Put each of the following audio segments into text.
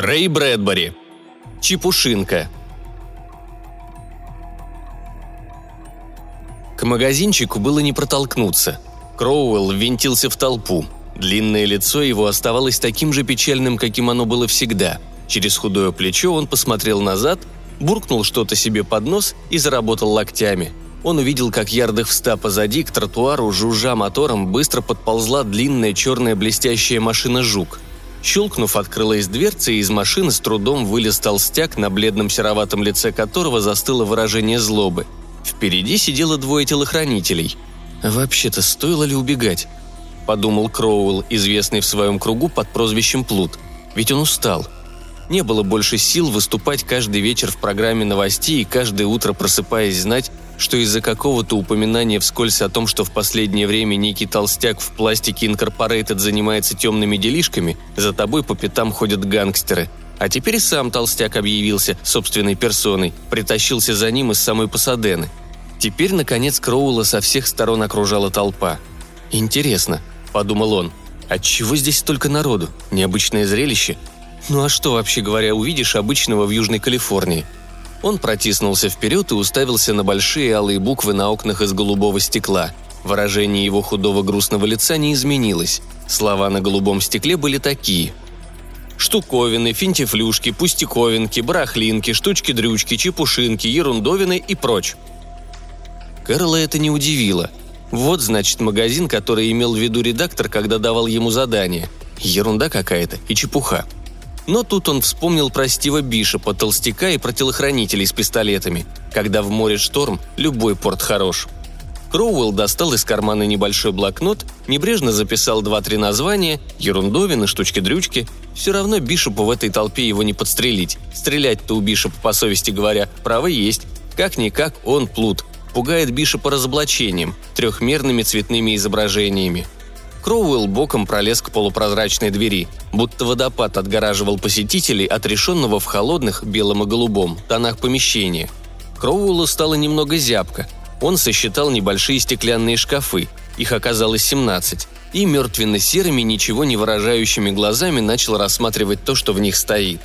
Рэй Брэдбери. Чепушинка. К магазинчику было не протолкнуться. Кроуэлл ввинтился в толпу. Длинное лицо его оставалось таким же печальным, каким оно было всегда. Через худое плечо он посмотрел назад, буркнул что-то себе под нос и заработал локтями. Он увидел, как ярдах в ста позади к тротуару, жужжа мотором, быстро подползла длинная черная блестящая машина «Жук». Щелкнув, открылась дверца, и из машины с трудом вылез толстяк, на бледном сероватом лице которого застыло выражение злобы. Впереди сидело двое телохранителей. «Вообще-то, стоило ли убегать?» – подумал Кроуэлл, известный в своем кругу под прозвищем Плут. «Ведь он устал. Не было больше сил выступать каждый вечер в программе новостей и каждое утро просыпаясь знать, что из-за какого-то упоминания вскользь о том, что в последнее время некий толстяк в пластике Incorporated занимается темными делишками, за тобой по пятам ходят гангстеры. А теперь и сам толстяк объявился собственной персоной, притащился за ним из самой Пасадены. Теперь, наконец, Кроула со всех сторон окружала толпа. «Интересно», — подумал он, — «отчего здесь столько народу? Необычное зрелище? Ну а что, вообще говоря, увидишь обычного в Южной Калифорнии?» Он протиснулся вперед и уставился на большие алые буквы на окнах из голубого стекла. Выражение его худого грустного лица не изменилось. Слова на голубом стекле были такие. Штуковины, финтифлюшки, пустяковинки, барахлинки, штучки-дрючки, чепушинки, ерундовины и прочь. Кэрла это не удивило. Вот, значит, магазин, который имел в виду редактор, когда давал ему задание. Ерунда какая-то и чепуха. Но тут он вспомнил про Стива Бишопа, толстяка и про телохранителей с пистолетами. Когда в море шторм, любой порт хорош. Кроуэлл достал из кармана небольшой блокнот, небрежно записал два-три названия, ерундовины, штучки-дрючки. Все равно Бишопу в этой толпе его не подстрелить. Стрелять-то у Бишопа, по совести говоря, право есть. Как-никак он плут. Пугает Бишопа разоблачением, трехмерными цветными изображениями – Кроуэлл боком пролез к полупрозрачной двери, будто водопад отгораживал посетителей от решенного в холодных, белом и голубом, тонах помещения. Кроуэллу стало немного зябко. Он сосчитал небольшие стеклянные шкафы, их оказалось 17, и мертвенно-серыми, ничего не выражающими глазами начал рассматривать то, что в них стоит.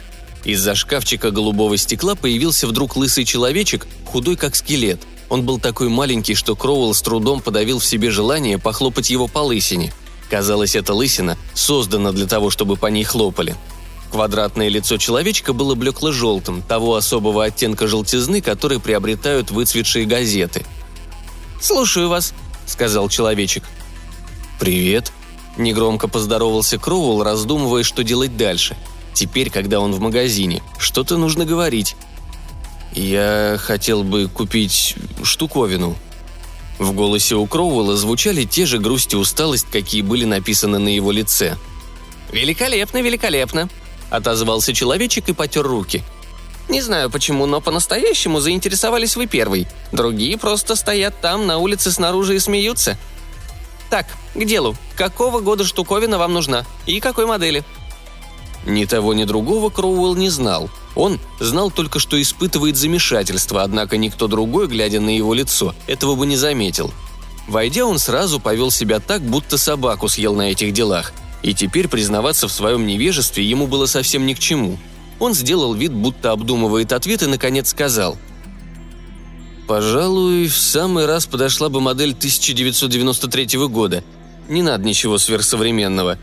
Из-за шкафчика голубого стекла появился вдруг лысый человечек, худой как скелет. Он был такой маленький, что Кроуэлл с трудом подавил в себе желание похлопать его по лысине – Казалось, эта лысина создана для того, чтобы по ней хлопали. Квадратное лицо человечка было блекло-желтым, того особого оттенка желтизны, который приобретают выцветшие газеты. «Слушаю вас», — сказал человечек. «Привет», — негромко поздоровался Кроуэлл, раздумывая, что делать дальше. Теперь, когда он в магазине, что-то нужно говорить. «Я хотел бы купить штуковину», в голосе у Кроуэлла звучали те же грусть и усталость, какие были написаны на его лице. «Великолепно, великолепно», — отозвался человечек и потер руки. «Не знаю почему, но по-настоящему заинтересовались вы первый. Другие просто стоят там, на улице снаружи и смеются. Так, к делу. Какого года штуковина вам нужна? И какой модели?» Ни того, ни другого Кроуэлл не знал. Он знал только, что испытывает замешательство, однако никто другой, глядя на его лицо, этого бы не заметил. Войдя, он сразу повел себя так, будто собаку съел на этих делах, и теперь признаваться в своем невежестве ему было совсем ни к чему. Он сделал вид, будто обдумывает ответ и, наконец, сказал – Пожалуй, в самый раз подошла бы модель 1993 года. Не надо ничего сверхсовременного.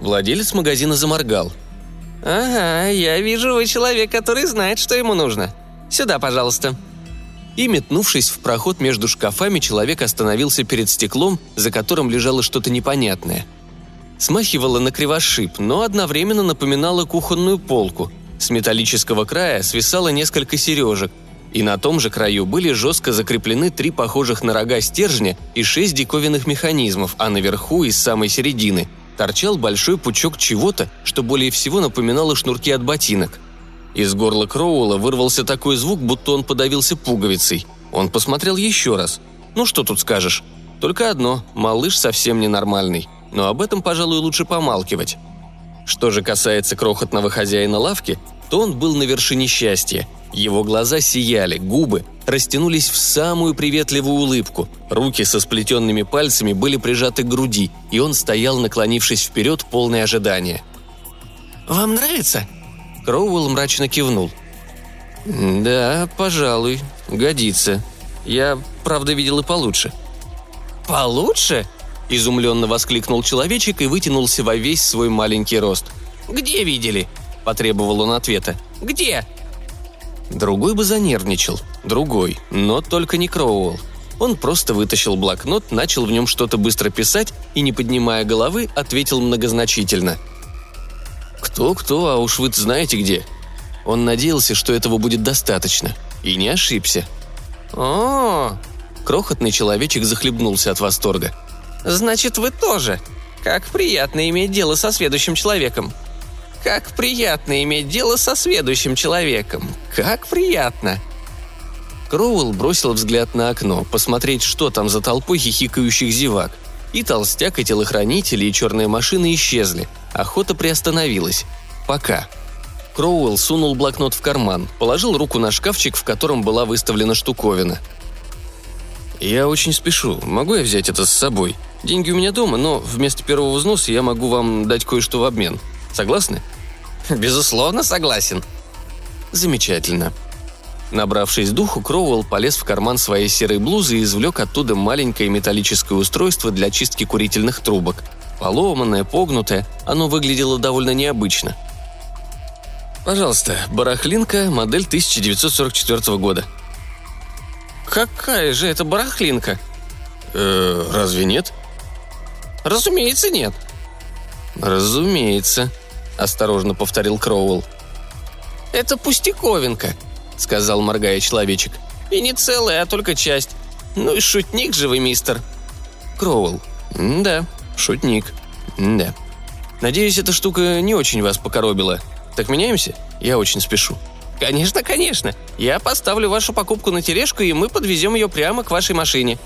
Владелец магазина заморгал. «Ага, я вижу, вы человек, который знает, что ему нужно. Сюда, пожалуйста». И, метнувшись в проход между шкафами, человек остановился перед стеклом, за которым лежало что-то непонятное. Смахивало на кривошип, но одновременно напоминало кухонную полку. С металлического края свисало несколько сережек, и на том же краю были жестко закреплены три похожих на рога стержня и шесть диковинных механизмов, а наверху, из самой середины – торчал большой пучок чего-то, что более всего напоминало шнурки от ботинок. Из горла Кроула вырвался такой звук, будто он подавился пуговицей. Он посмотрел еще раз. Ну что тут скажешь? Только одно – малыш совсем ненормальный. Но об этом, пожалуй, лучше помалкивать. Что же касается крохотного хозяина лавки, то он был на вершине счастья – его глаза сияли, губы растянулись в самую приветливую улыбку, руки со сплетенными пальцами были прижаты к груди, и он стоял, наклонившись вперед, полное ожидания. «Вам нравится?» Кроуэлл мрачно кивнул. «Да, пожалуй, годится. Я, правда, видел и получше». «Получше?» – изумленно воскликнул человечек и вытянулся во весь свой маленький рост. «Где видели?» – потребовал он ответа. «Где?» Другой бы занервничал. Другой, но только не Кроуэлл. Он просто вытащил блокнот, начал в нем что-то быстро писать и, не поднимая головы, ответил многозначительно. «Кто-кто, а уж вы знаете где». Он надеялся, что этого будет достаточно. И не ошибся. о Крохотный человечек захлебнулся от восторга. «Значит, вы тоже. Как приятно иметь дело со следующим человеком. Как приятно иметь дело со следующим человеком. Как приятно!» Кроуэлл бросил взгляд на окно, посмотреть, что там за толпой хихикающих зевак. И толстяк, и телохранители, и черные машины исчезли. Охота приостановилась. Пока. Кроуэлл сунул блокнот в карман, положил руку на шкафчик, в котором была выставлена штуковина. «Я очень спешу. Могу я взять это с собой? Деньги у меня дома, но вместо первого взноса я могу вам дать кое-что в обмен. Согласны?» «Безусловно, согласен». «Замечательно», Набравшись духу, Кроуэлл полез в карман своей серой блузы и извлек оттуда маленькое металлическое устройство для чистки курительных трубок. Поломанное, погнутое, оно выглядело довольно необычно. «Пожалуйста, барахлинка, модель 1944 года». «Какая же это барахлинка?» «Э, разве нет?» «Разумеется, нет». «Разумеется», – осторожно повторил Кроуэлл. «Это пустяковинка», — сказал, моргая человечек. «И не целая, а только часть. Ну и шутник же вы, мистер». «Кроуэлл». «Да, шутник. Да. Надеюсь, эта штука не очень вас покоробила. Так меняемся? Я очень спешу». «Конечно, конечно. Я поставлю вашу покупку на тележку, и мы подвезем ее прямо к вашей машине».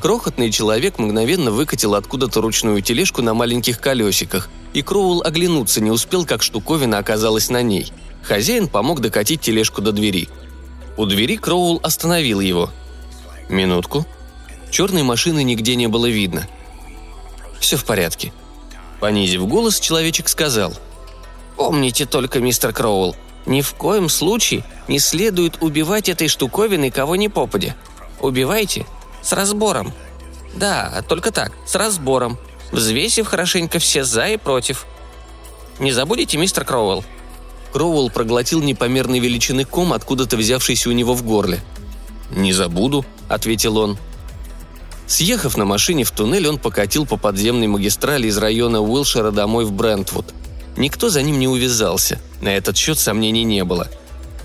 Крохотный человек мгновенно выкатил откуда-то ручную тележку на маленьких колесиках, и Кроул оглянуться не успел, как штуковина оказалась на ней – Хозяин помог докатить тележку до двери. У двери Кроул остановил его. «Минутку». Черной машины нигде не было видно. «Все в порядке». Понизив голос, человечек сказал. «Помните только, мистер Кроул, ни в коем случае не следует убивать этой штуковиной кого ни попадя. Убивайте с разбором. Да, только так, с разбором, взвесив хорошенько все «за» и «против». Не забудете, мистер Кроуэлл?» Кроуэлл проглотил непомерной величины ком, откуда-то взявшийся у него в горле. «Не забуду», — ответил он. Съехав на машине в туннель, он покатил по подземной магистрали из района Уилшера домой в Брентвуд. Никто за ним не увязался, на этот счет сомнений не было.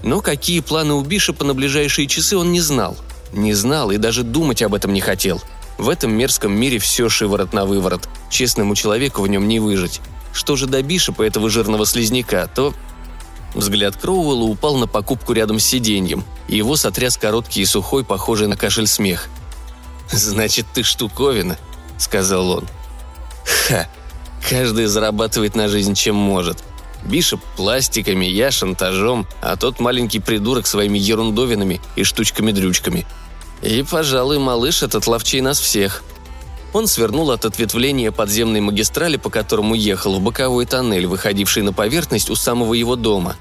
Но какие планы у Бишопа на ближайшие часы он не знал. Не знал и даже думать об этом не хотел. В этом мерзком мире все шиворот на выворот. Честному человеку в нем не выжить. Что же до Бишопа, этого жирного слизняка, то Взгляд Кроуэлла упал на покупку рядом с сиденьем, и его сотряс короткий и сухой, похожий на кашель смех. «Значит, ты штуковина», — сказал он. «Ха! Каждый зарабатывает на жизнь чем может. Бишоп пластиками, я шантажом, а тот маленький придурок своими ерундовинами и штучками-дрючками. И, пожалуй, малыш этот ловчей нас всех. Он свернул от ответвления подземной магистрали, по которому ехал, в боковой тоннель, выходивший на поверхность у самого его дома.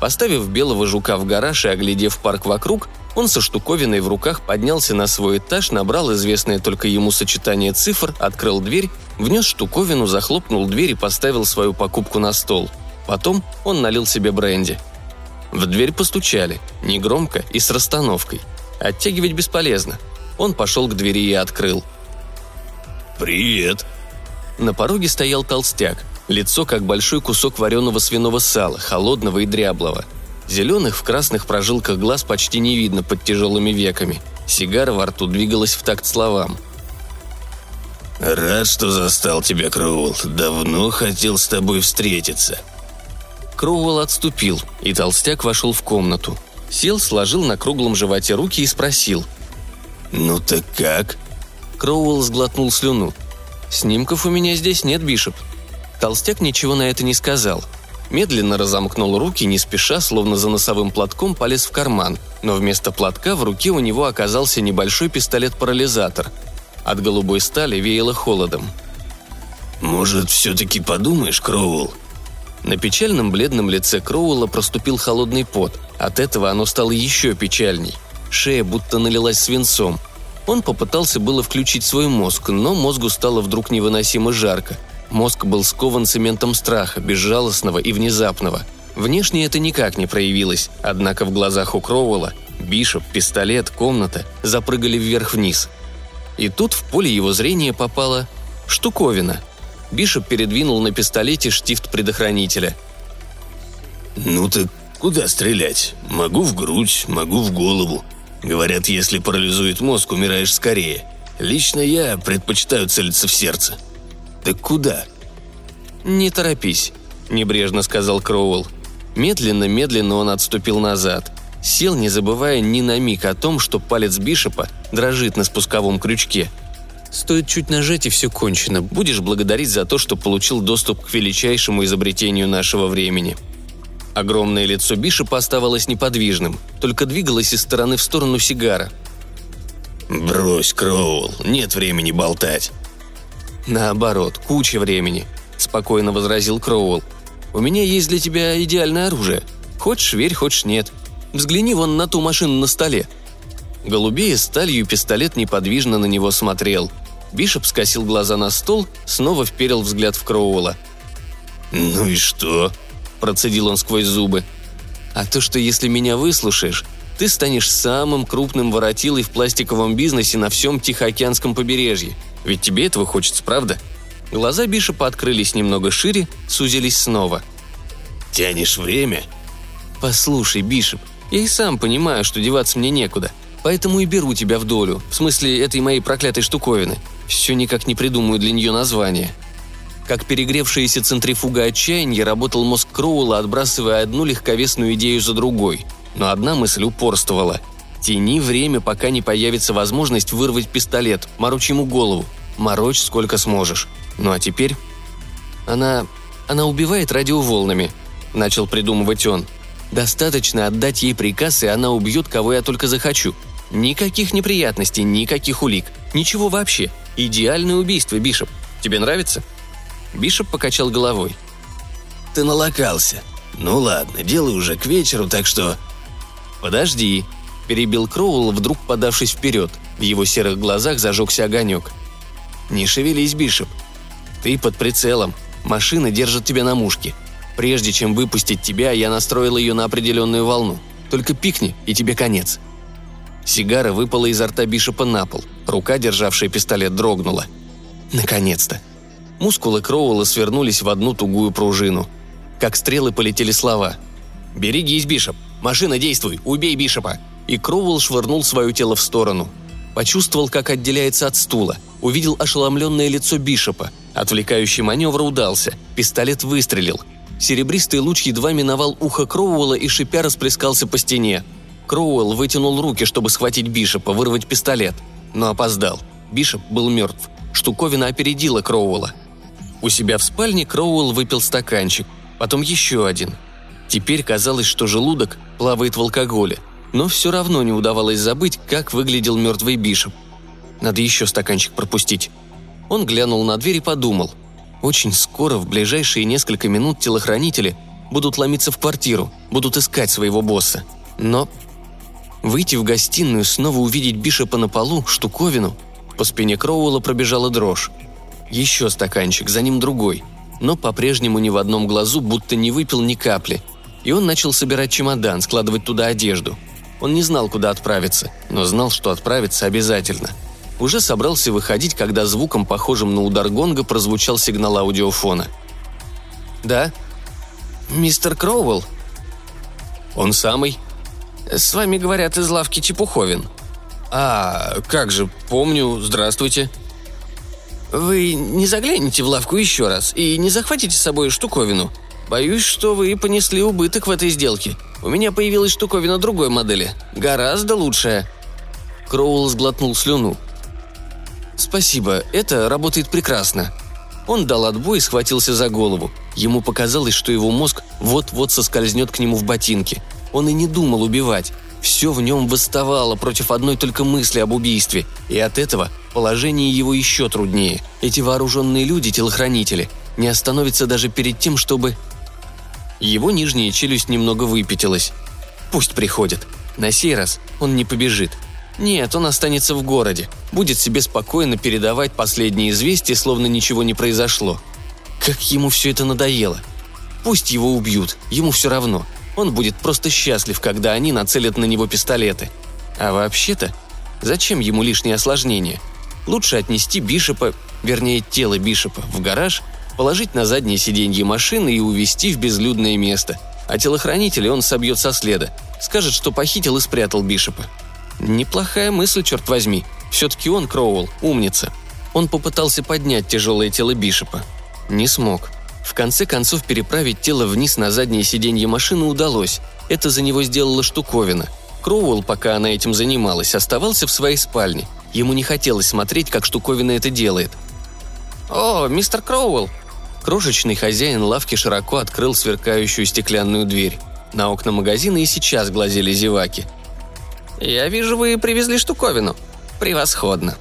Поставив белого жука в гараж и оглядев парк вокруг, он со штуковиной в руках поднялся на свой этаж, набрал известное только ему сочетание цифр, открыл дверь, внес штуковину, захлопнул дверь и поставил свою покупку на стол. Потом он налил себе бренди. В дверь постучали, негромко и с расстановкой. Оттягивать бесполезно. Он пошел к двери и открыл – «Привет!» На пороге стоял толстяк, лицо как большой кусок вареного свиного сала, холодного и дряблого. Зеленых в красных прожилках глаз почти не видно под тяжелыми веками. Сигара во рту двигалась в такт словам. «Рад, что застал тебя, Кроуэлл. Давно хотел с тобой встретиться». Кроуэлл отступил, и толстяк вошел в комнату. Сел, сложил на круглом животе руки и спросил. «Ну так как?» Кроуэлл сглотнул слюну. «Снимков у меня здесь нет, Бишоп». Толстяк ничего на это не сказал. Медленно разомкнул руки, не спеша, словно за носовым платком, полез в карман, но вместо платка в руке у него оказался небольшой пистолет-парализатор. От голубой стали веяло холодом. «Может, все-таки подумаешь, Кроуэлл?» На печальном бледном лице Кроуэлла проступил холодный пот. От этого оно стало еще печальней. Шея будто налилась свинцом. Он попытался было включить свой мозг, но мозгу стало вдруг невыносимо жарко. Мозг был скован цементом страха, безжалостного и внезапного. Внешне это никак не проявилось, однако в глазах у Кроуэлла Бишоп, пистолет, комната запрыгали вверх-вниз. И тут в поле его зрения попала штуковина. Бишоп передвинул на пистолете штифт предохранителя. «Ну так куда стрелять? Могу в грудь, могу в голову. Говорят, если парализует мозг, умираешь скорее. Лично я предпочитаю целиться в сердце. Так куда?» «Не торопись», – небрежно сказал Кроуэлл. Медленно-медленно он отступил назад. Сел, не забывая ни на миг о том, что палец Бишопа дрожит на спусковом крючке. Стоит чуть нажать, и все кончено. Будешь благодарить за то, что получил доступ к величайшему изобретению нашего времени. Огромное лицо Бишопа оставалось неподвижным, только двигалось из стороны в сторону сигара. «Брось, Кроул, нет времени болтать». «Наоборот, куча времени», – спокойно возразил Кроуэлл. «У меня есть для тебя идеальное оружие. Хочешь – верь, хочешь – нет. Взгляни вон на ту машину на столе». Голубее сталью пистолет неподвижно на него смотрел. Бишоп скосил глаза на стол, снова вперил взгляд в Кроуэлла. «Ну и что?» – процедил он сквозь зубы. «А то, что если меня выслушаешь, ты станешь самым крупным воротилой в пластиковом бизнесе на всем Тихоокеанском побережье. Ведь тебе этого хочется, правда?» Глаза Бишопа открылись немного шире, сузились снова. «Тянешь время?» «Послушай, Бишоп, я и сам понимаю, что деваться мне некуда. Поэтому и беру тебя в долю, в смысле этой моей проклятой штуковины. Все никак не придумаю для нее название. Как перегревшаяся центрифуга отчаяния работал мозг Кроула, отбрасывая одну легковесную идею за другой. Но одна мысль упорствовала. Тяни время, пока не появится возможность вырвать пистолет, морочь ему голову. Морочь сколько сможешь. Ну а теперь... Она... она убивает радиоволнами, начал придумывать он. Достаточно отдать ей приказ, и она убьет, кого я только захочу. Никаких неприятностей, никаких улик. Ничего вообще. Идеальное убийство, Бишоп. Тебе нравится?» Бишоп покачал головой. «Ты налокался. Ну ладно, дело уже к вечеру, так что...» «Подожди», – перебил Кроул, вдруг подавшись вперед. В его серых глазах зажегся огонек. «Не шевелись, Бишоп. Ты под прицелом. Машина держит тебя на мушке. Прежде чем выпустить тебя, я настроил ее на определенную волну. Только пикни, и тебе конец». Сигара выпала изо рта Бишопа на пол. Рука, державшая пистолет, дрогнула. Наконец-то. Мускулы Кроуэлла свернулись в одну тугую пружину. Как стрелы полетели слова. «Берегись, Бишоп! Машина, действуй! Убей Бишопа!» И Кроуэлл швырнул свое тело в сторону. Почувствовал, как отделяется от стула. Увидел ошеломленное лицо Бишопа. Отвлекающий маневр удался. Пистолет выстрелил. Серебристый луч едва миновал ухо Кроуэлла и шипя расплескался по стене. Кроуэлл вытянул руки, чтобы схватить Бишопа, вырвать пистолет. Но опоздал. Бишоп был мертв. Штуковина опередила Кроуэлла. У себя в спальне Кроуэлл выпил стаканчик, потом еще один. Теперь казалось, что желудок плавает в алкоголе, но все равно не удавалось забыть, как выглядел мертвый Бишоп. Надо еще стаканчик пропустить. Он глянул на дверь и подумал – очень скоро, в ближайшие несколько минут, телохранители будут ломиться в квартиру, будут искать своего босса. Но выйти в гостиную, снова увидеть Бишопа на полу, штуковину, по спине Кроуэлла пробежала дрожь. Еще стаканчик, за ним другой. Но по-прежнему ни в одном глазу будто не выпил ни капли. И он начал собирать чемодан, складывать туда одежду. Он не знал, куда отправиться, но знал, что отправиться обязательно – уже собрался выходить, когда звуком, похожим на удар гонга, прозвучал сигнал аудиофона. «Да?» «Мистер Кроуэлл?» «Он самый?» «С вами говорят из лавки Чепуховин». «А, как же, помню, здравствуйте». «Вы не загляните в лавку еще раз и не захватите с собой штуковину. Боюсь, что вы понесли убыток в этой сделке. У меня появилась штуковина другой модели, гораздо лучшая». Кроуэлл сглотнул слюну. «Спасибо, это работает прекрасно». Он дал отбой и схватился за голову. Ему показалось, что его мозг вот-вот соскользнет к нему в ботинки. Он и не думал убивать. Все в нем восставало против одной только мысли об убийстве, и от этого положение его еще труднее. Эти вооруженные люди, телохранители, не остановятся даже перед тем, чтобы... Его нижняя челюсть немного выпятилась. Пусть приходит. На сей раз он не побежит. Нет, он останется в городе. Будет себе спокойно передавать последние известия, словно ничего не произошло. Как ему все это надоело. Пусть его убьют, ему все равно. Он будет просто счастлив, когда они нацелят на него пистолеты. А вообще-то, зачем ему лишние осложнения? Лучше отнести Бишопа, вернее тело Бишопа, в гараж, положить на заднее сиденье машины и увезти в безлюдное место. А телохранителя он собьет со следа. Скажет, что похитил и спрятал Бишопа. Неплохая мысль, черт возьми. Все-таки он, Кроуэлл, умница. Он попытался поднять тяжелое тело Бишопа. Не смог. В конце концов переправить тело вниз на заднее сиденье машины удалось. Это за него сделала штуковина. Кроуэлл, пока она этим занималась, оставался в своей спальне. Ему не хотелось смотреть, как штуковина это делает. «О, мистер Кроуэлл!» Крошечный хозяин лавки широко открыл сверкающую стеклянную дверь. На окна магазина и сейчас глазели зеваки. «Я вижу, вы привезли штуковину. Превосходно!»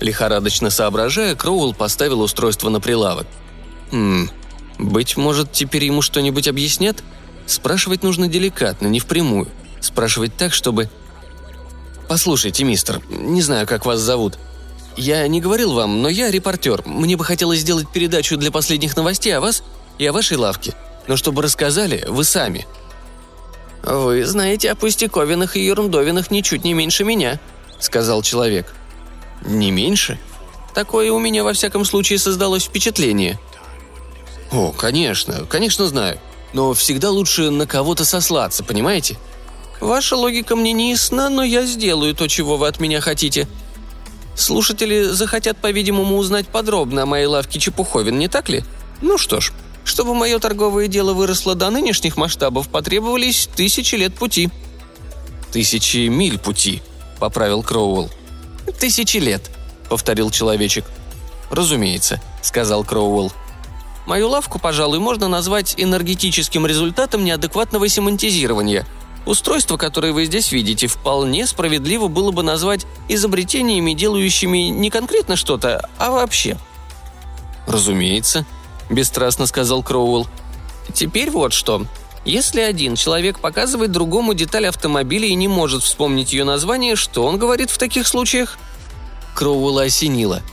Лихорадочно соображая, Кроуэлл поставил устройство на прилавок. «Хм, быть может, теперь ему что-нибудь объяснят? Спрашивать нужно деликатно, не впрямую. Спрашивать так, чтобы... «Послушайте, мистер, не знаю, как вас зовут. Я не говорил вам, но я репортер. Мне бы хотелось сделать передачу для последних новостей о вас и о вашей лавке. Но чтобы рассказали, вы сами». «Вы знаете о пустяковинах и ерундовинах ничуть не меньше меня», — сказал человек. «Не меньше?» Такое у меня во всяком случае создалось впечатление – «О, конечно, конечно знаю. Но всегда лучше на кого-то сослаться, понимаете?» «Ваша логика мне не ясна, но я сделаю то, чего вы от меня хотите. Слушатели захотят, по-видимому, узнать подробно о моей лавке Чепуховин, не так ли? Ну что ж, чтобы мое торговое дело выросло до нынешних масштабов, потребовались тысячи лет пути». «Тысячи миль пути», — поправил Кроуэлл. «Тысячи лет», — повторил человечек. «Разумеется», — сказал Кроуэлл. Мою лавку, пожалуй, можно назвать энергетическим результатом неадекватного семантизирования. Устройство, которое вы здесь видите, вполне справедливо было бы назвать изобретениями, делающими не конкретно что-то, а вообще. «Разумеется», – бесстрастно сказал Кроуэлл. «Теперь вот что. Если один человек показывает другому деталь автомобиля и не может вспомнить ее название, что он говорит в таких случаях?» Кроуэлла осенило –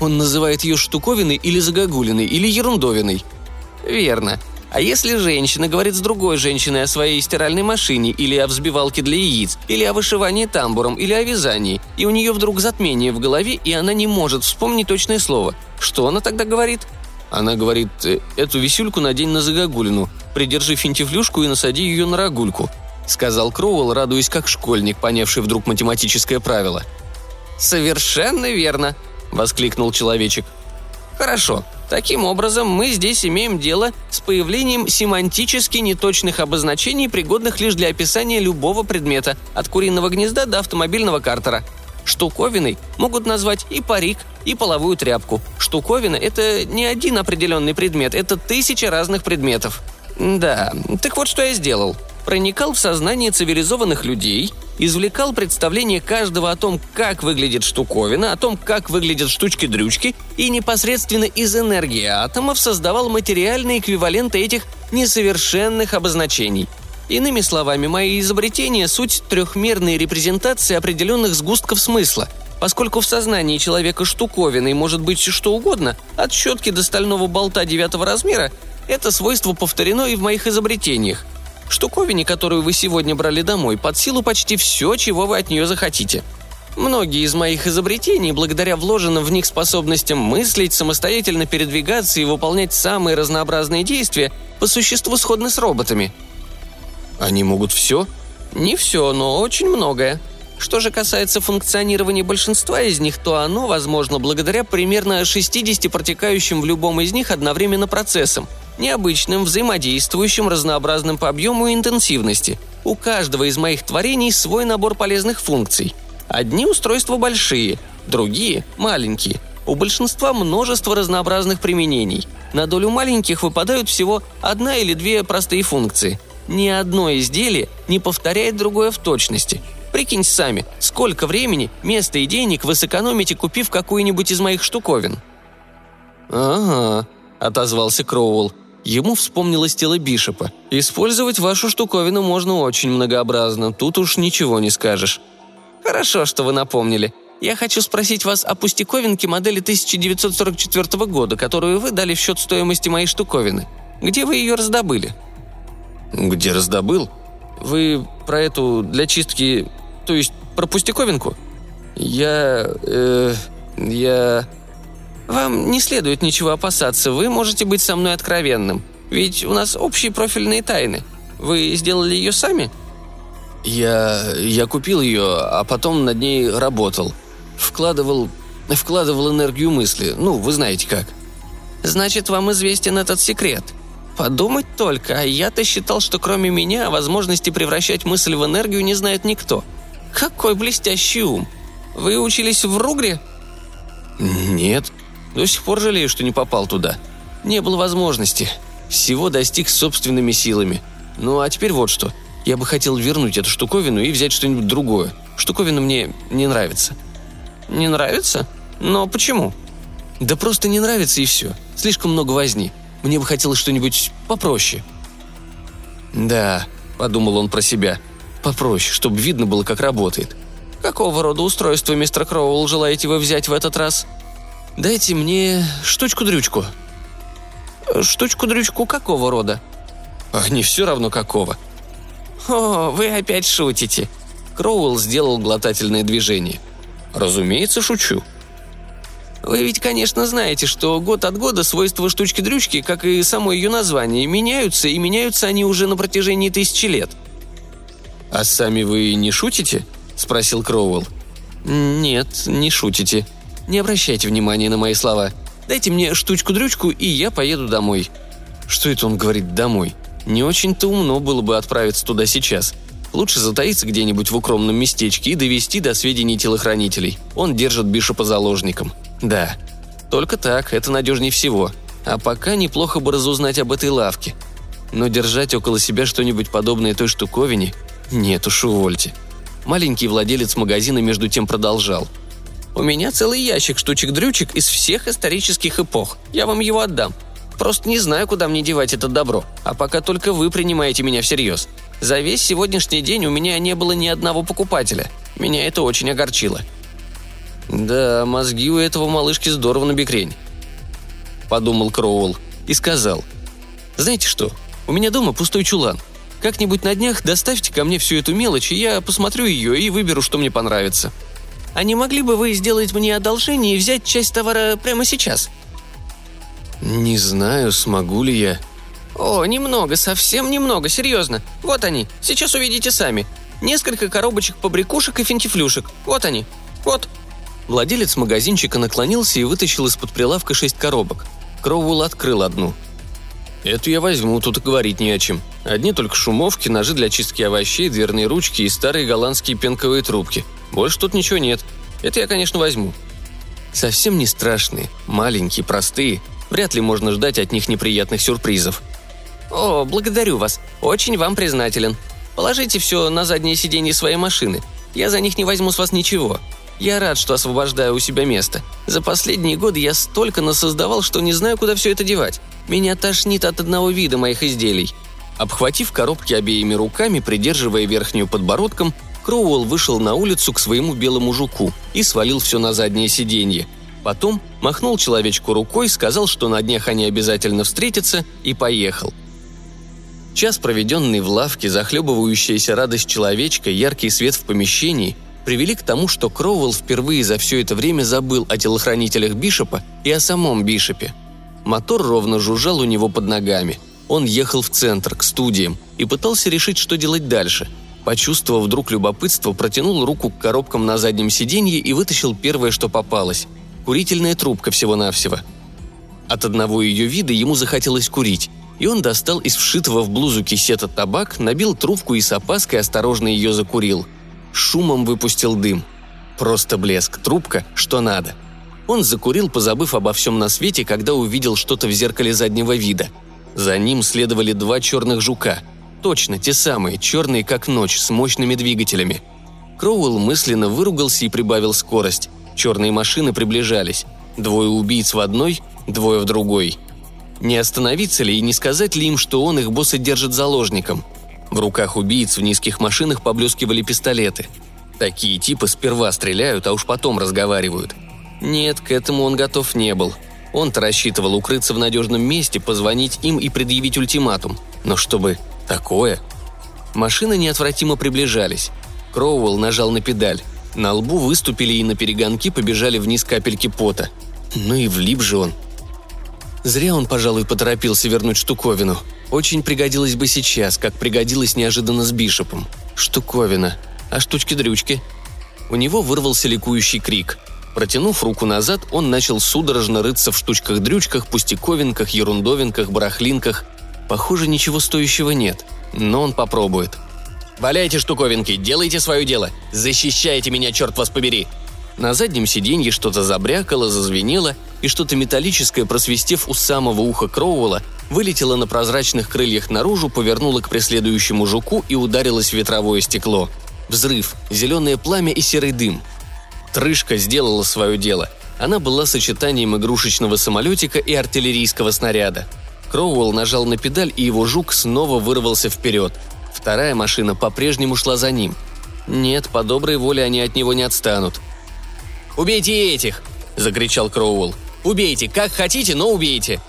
он называет ее штуковиной или загогулиной, или ерундовиной. Верно. А если женщина говорит с другой женщиной о своей стиральной машине, или о взбивалке для яиц, или о вышивании тамбуром, или о вязании, и у нее вдруг затмение в голове, и она не может вспомнить точное слово, что она тогда говорит? Она говорит, «Э, эту висюльку надень на загогулину, придержи финтифлюшку и насади ее на рогульку», сказал Кроуэлл, радуясь как школьник, понявший вдруг математическое правило. «Совершенно верно», – воскликнул человечек. «Хорошо. Таким образом, мы здесь имеем дело с появлением семантически неточных обозначений, пригодных лишь для описания любого предмета, от куриного гнезда до автомобильного картера. Штуковиной могут назвать и парик, и половую тряпку. Штуковина – это не один определенный предмет, это тысяча разных предметов. Да, так вот что я сделал – проникал в сознание цивилизованных людей, извлекал представление каждого о том, как выглядит штуковина, о том, как выглядят штучки-дрючки, и непосредственно из энергии атомов создавал материальные эквиваленты этих несовершенных обозначений. Иными словами, мои изобретения – суть трехмерной репрезентации определенных сгустков смысла – Поскольку в сознании человека штуковиной может быть что угодно, от щетки до стального болта девятого размера, это свойство повторено и в моих изобретениях – Штуковине, которую вы сегодня брали домой, под силу почти все, чего вы от нее захотите. Многие из моих изобретений, благодаря вложенным в них способностям мыслить, самостоятельно передвигаться и выполнять самые разнообразные действия, по существу сходны с роботами. Они могут все? Не все, но очень многое. Что же касается функционирования большинства из них, то оно возможно благодаря примерно 60 протекающим в любом из них одновременно процессам, необычным, взаимодействующим, разнообразным по объему и интенсивности. У каждого из моих творений свой набор полезных функций. Одни устройства большие, другие – маленькие. У большинства множество разнообразных применений. На долю маленьких выпадают всего одна или две простые функции. Ни одно изделие не повторяет другое в точности – Прикиньте сами, сколько времени, места и денег вы сэкономите, купив какую-нибудь из моих штуковин». «Ага», — отозвался Кроуэлл. Ему вспомнилось тело Бишопа. «Использовать вашу штуковину можно очень многообразно, тут уж ничего не скажешь». «Хорошо, что вы напомнили. Я хочу спросить вас о пустяковинке модели 1944 года, которую вы дали в счет стоимости моей штуковины. Где вы ее раздобыли?» «Где раздобыл? Вы про эту для чистки... То есть про пустяковинку?» «Я... э... я...» «Вам не следует ничего опасаться, вы можете быть со мной откровенным. Ведь у нас общие профильные тайны. Вы сделали ее сами?» «Я... я купил ее, а потом над ней работал. Вкладывал... вкладывал энергию мысли. Ну, вы знаете как». «Значит, вам известен этот секрет», Подумать только, а я-то считал, что кроме меня возможности превращать мысль в энергию не знает никто. Какой блестящий ум! Вы учились в Ругре? Нет. До сих пор жалею, что не попал туда. Не было возможности. Всего достиг собственными силами. Ну а теперь вот что. Я бы хотел вернуть эту штуковину и взять что-нибудь другое. Штуковина мне не нравится. Не нравится? Но почему? Да просто не нравится и все. Слишком много возни. Мне бы хотелось что-нибудь попроще». «Да», — подумал он про себя, — «попроще, чтобы видно было, как работает». «Какого рода устройство, мистер Кроуэлл, желаете вы взять в этот раз?» «Дайте мне штучку-дрючку». «Штучку-дрючку какого рода?» «А не все равно какого». «О, вы опять шутите». Кроуэлл сделал глотательное движение. «Разумеется, шучу», вы ведь, конечно, знаете, что год от года свойства штучки-дрючки, как и само ее название, меняются, и меняются они уже на протяжении тысячи лет». «А сами вы не шутите?» – спросил Кроуэлл. «Нет, не шутите. Не обращайте внимания на мои слова. Дайте мне штучку-дрючку, и я поеду домой». Что это он говорит «домой»? Не очень-то умно было бы отправиться туда сейчас. Лучше затаиться где-нибудь в укромном местечке и довести до сведений телохранителей. Он держит Бишопа заложником. Да, только так, это надежнее всего. А пока неплохо бы разузнать об этой лавке. Но держать около себя что-нибудь подобное той штуковине? Нет уж, увольте. Маленький владелец магазина между тем продолжал. «У меня целый ящик штучек-дрючек из всех исторических эпох. Я вам его отдам. Просто не знаю, куда мне девать это добро. А пока только вы принимаете меня всерьез. За весь сегодняшний день у меня не было ни одного покупателя. Меня это очень огорчило. «Да, мозги у этого малышки здорово набекрень», — подумал Кроуэлл и сказал. «Знаете что, у меня дома пустой чулан. Как-нибудь на днях доставьте ко мне всю эту мелочь, и я посмотрю ее и выберу, что мне понравится». «А не могли бы вы сделать мне одолжение и взять часть товара прямо сейчас?» «Не знаю, смогу ли я». «О, немного, совсем немного, серьезно. Вот они, сейчас увидите сами. Несколько коробочек побрякушек и финтифлюшек. Вот они. Вот». Владелец магазинчика наклонился и вытащил из-под прилавка шесть коробок. Кроуэлл открыл одну. «Эту я возьму, тут и говорить не о чем. Одни только шумовки, ножи для чистки овощей, дверные ручки и старые голландские пенковые трубки. Больше тут ничего нет. Это я, конечно, возьму». Совсем не страшные, маленькие, простые. Вряд ли можно ждать от них неприятных сюрпризов. «О, благодарю вас. Очень вам признателен. Положите все на заднее сиденье своей машины. Я за них не возьму с вас ничего. Я рад, что освобождаю у себя место. За последние годы я столько насоздавал, что не знаю, куда все это девать. Меня тошнит от одного вида моих изделий». Обхватив коробки обеими руками, придерживая верхнюю подбородком, Кроуэлл вышел на улицу к своему белому жуку и свалил все на заднее сиденье. Потом махнул человечку рукой, сказал, что на днях они обязательно встретятся, и поехал. Час, проведенный в лавке, захлебывающаяся радость человечка, яркий свет в помещении – привели к тому, что Кроуэлл впервые за все это время забыл о телохранителях Бишопа и о самом Бишопе. Мотор ровно жужжал у него под ногами. Он ехал в центр, к студиям, и пытался решить, что делать дальше. Почувствовав вдруг любопытство, протянул руку к коробкам на заднем сиденье и вытащил первое, что попалось. Курительная трубка всего-навсего. От одного ее вида ему захотелось курить, и он достал из вшитого в блузу кисета табак, набил трубку и с опаской осторожно ее закурил – шумом выпустил дым. Просто блеск, трубка, что надо. Он закурил, позабыв обо всем на свете, когда увидел что-то в зеркале заднего вида. За ним следовали два черных жука. Точно, те самые, черные как ночь, с мощными двигателями. Кроуэлл мысленно выругался и прибавил скорость. Черные машины приближались. Двое убийц в одной, двое в другой. Не остановиться ли и не сказать ли им, что он их босса держит заложником? В руках убийц в низких машинах поблескивали пистолеты. Такие типы сперва стреляют, а уж потом разговаривают. Нет, к этому он готов не был. Он-то рассчитывал укрыться в надежном месте, позвонить им и предъявить ультиматум. Но чтобы такое... Машины неотвратимо приближались. Кроуэлл нажал на педаль. На лбу выступили и на перегонки побежали вниз капельки пота. Ну и влип же он. Зря он, пожалуй, поторопился вернуть штуковину. Очень пригодилось бы сейчас, как пригодилось неожиданно с Бишопом. Штуковина. А штучки-дрючки? У него вырвался ликующий крик. Протянув руку назад, он начал судорожно рыться в штучках-дрючках, пустяковинках, ерундовинках, барахлинках. Похоже, ничего стоящего нет. Но он попробует. «Валяйте штуковинки, делайте свое дело! Защищайте меня, черт вас побери!» На заднем сиденье что-то забрякало, зазвенело, и что-то металлическое, просвистев у самого уха Кроуэлла, вылетело на прозрачных крыльях наружу, повернуло к преследующему жуку и ударилось в ветровое стекло. Взрыв, зеленое пламя и серый дым. Трышка сделала свое дело. Она была сочетанием игрушечного самолетика и артиллерийского снаряда. Кроуэлл нажал на педаль, и его жук снова вырвался вперед. Вторая машина по-прежнему шла за ним. Нет, по доброй воле они от него не отстанут. «Убейте этих!» – закричал Кроуэлл. «Убейте, как хотите, но убейте!»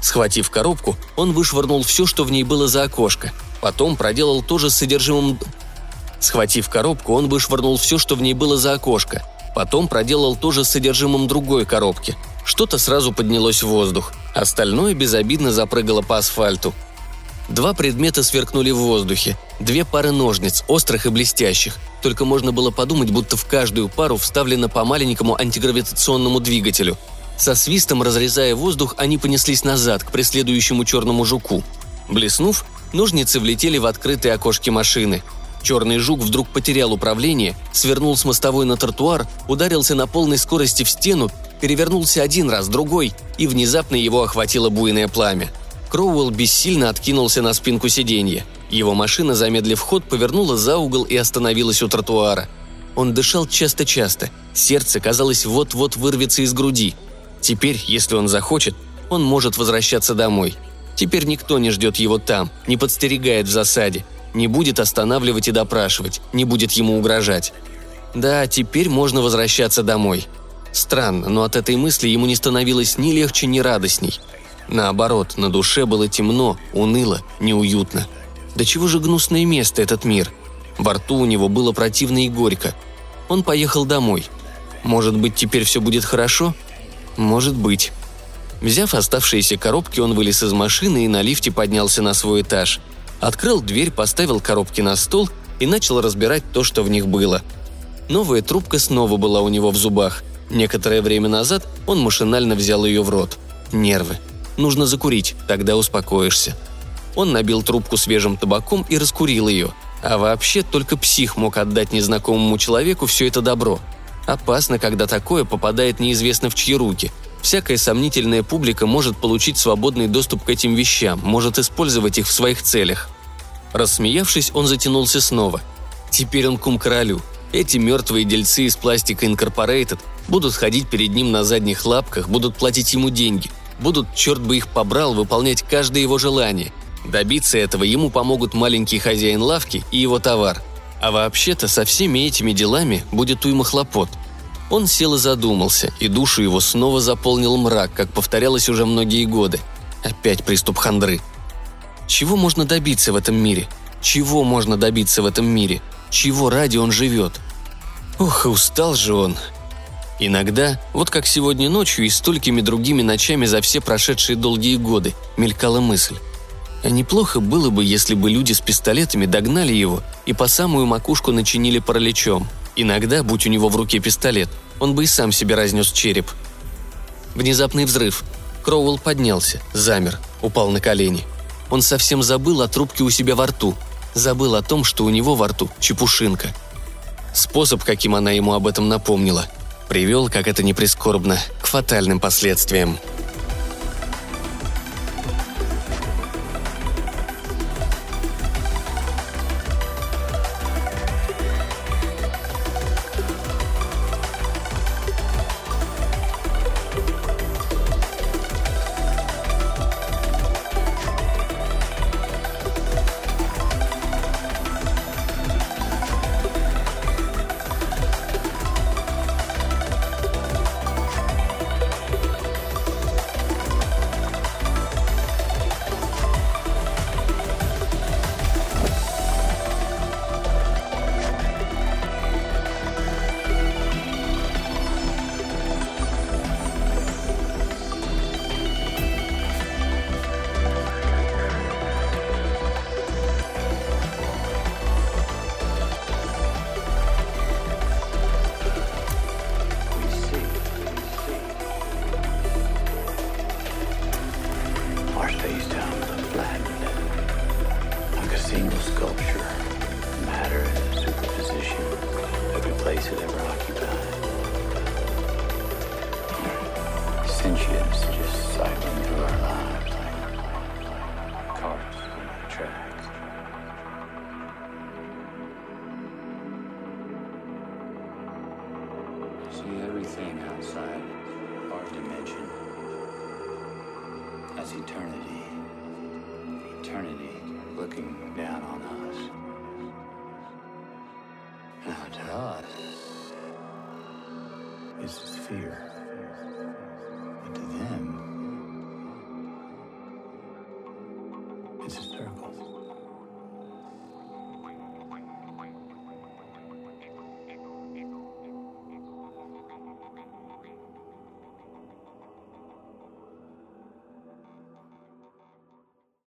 Схватив коробку, он вышвырнул все, что в ней было за окошко. Потом проделал то же с содержимым... Схватив коробку, он вышвырнул все, что в ней было за окошко. Потом проделал то же с содержимым другой коробки. Что-то сразу поднялось в воздух. Остальное безобидно запрыгало по асфальту. Два предмета сверкнули в воздухе. Две пары ножниц, острых и блестящих. Только можно было подумать, будто в каждую пару вставлено по маленькому антигравитационному двигателю. Со свистом, разрезая воздух, они понеслись назад, к преследующему черному жуку. Блеснув, ножницы влетели в открытые окошки машины. Черный жук вдруг потерял управление, свернул с мостовой на тротуар, ударился на полной скорости в стену, перевернулся один раз, другой, и внезапно его охватило буйное пламя – Кроуэлл бессильно откинулся на спинку сиденья. Его машина, замедлив ход, повернула за угол и остановилась у тротуара. Он дышал часто-часто. Сердце, казалось, вот-вот вырвется из груди. Теперь, если он захочет, он может возвращаться домой. Теперь никто не ждет его там, не подстерегает в засаде, не будет останавливать и допрашивать, не будет ему угрожать. Да, теперь можно возвращаться домой. Странно, но от этой мысли ему не становилось ни легче, ни радостней – Наоборот, на душе было темно, уныло, неуютно. Да чего же гнусное место этот мир? Во рту у него было противно и горько. Он поехал домой. Может быть, теперь все будет хорошо? Может быть. Взяв оставшиеся коробки, он вылез из машины и на лифте поднялся на свой этаж. Открыл дверь, поставил коробки на стол и начал разбирать то, что в них было. Новая трубка снова была у него в зубах. Некоторое время назад он машинально взял ее в рот. Нервы. Нужно закурить, тогда успокоишься. Он набил трубку свежим табаком и раскурил ее. А вообще только псих мог отдать незнакомому человеку все это добро. Опасно, когда такое попадает неизвестно в чьи руки. Всякая сомнительная публика может получить свободный доступ к этим вещам, может использовать их в своих целях. Рассмеявшись, он затянулся снова. Теперь он кум королю. Эти мертвые дельцы из пластика Инкорпорейтед будут ходить перед ним на задних лапках, будут платить ему деньги – будут, черт бы их побрал, выполнять каждое его желание. Добиться этого ему помогут маленький хозяин лавки и его товар. А вообще-то со всеми этими делами будет уйма хлопот. Он сел и задумался, и душу его снова заполнил мрак, как повторялось уже многие годы. Опять приступ хандры. Чего можно добиться в этом мире? Чего можно добиться в этом мире? Чего ради он живет? Ох, устал же он, Иногда, вот как сегодня ночью и столькими другими ночами за все прошедшие долгие годы, мелькала мысль. А неплохо было бы, если бы люди с пистолетами догнали его и по самую макушку начинили параличом. Иногда, будь у него в руке пистолет, он бы и сам себе разнес череп. Внезапный взрыв. Кроуэлл поднялся, замер, упал на колени. Он совсем забыл о трубке у себя во рту. Забыл о том, что у него во рту чепушинка. Способ, каким она ему об этом напомнила – привел, как это не прискорбно, к фатальным последствиям.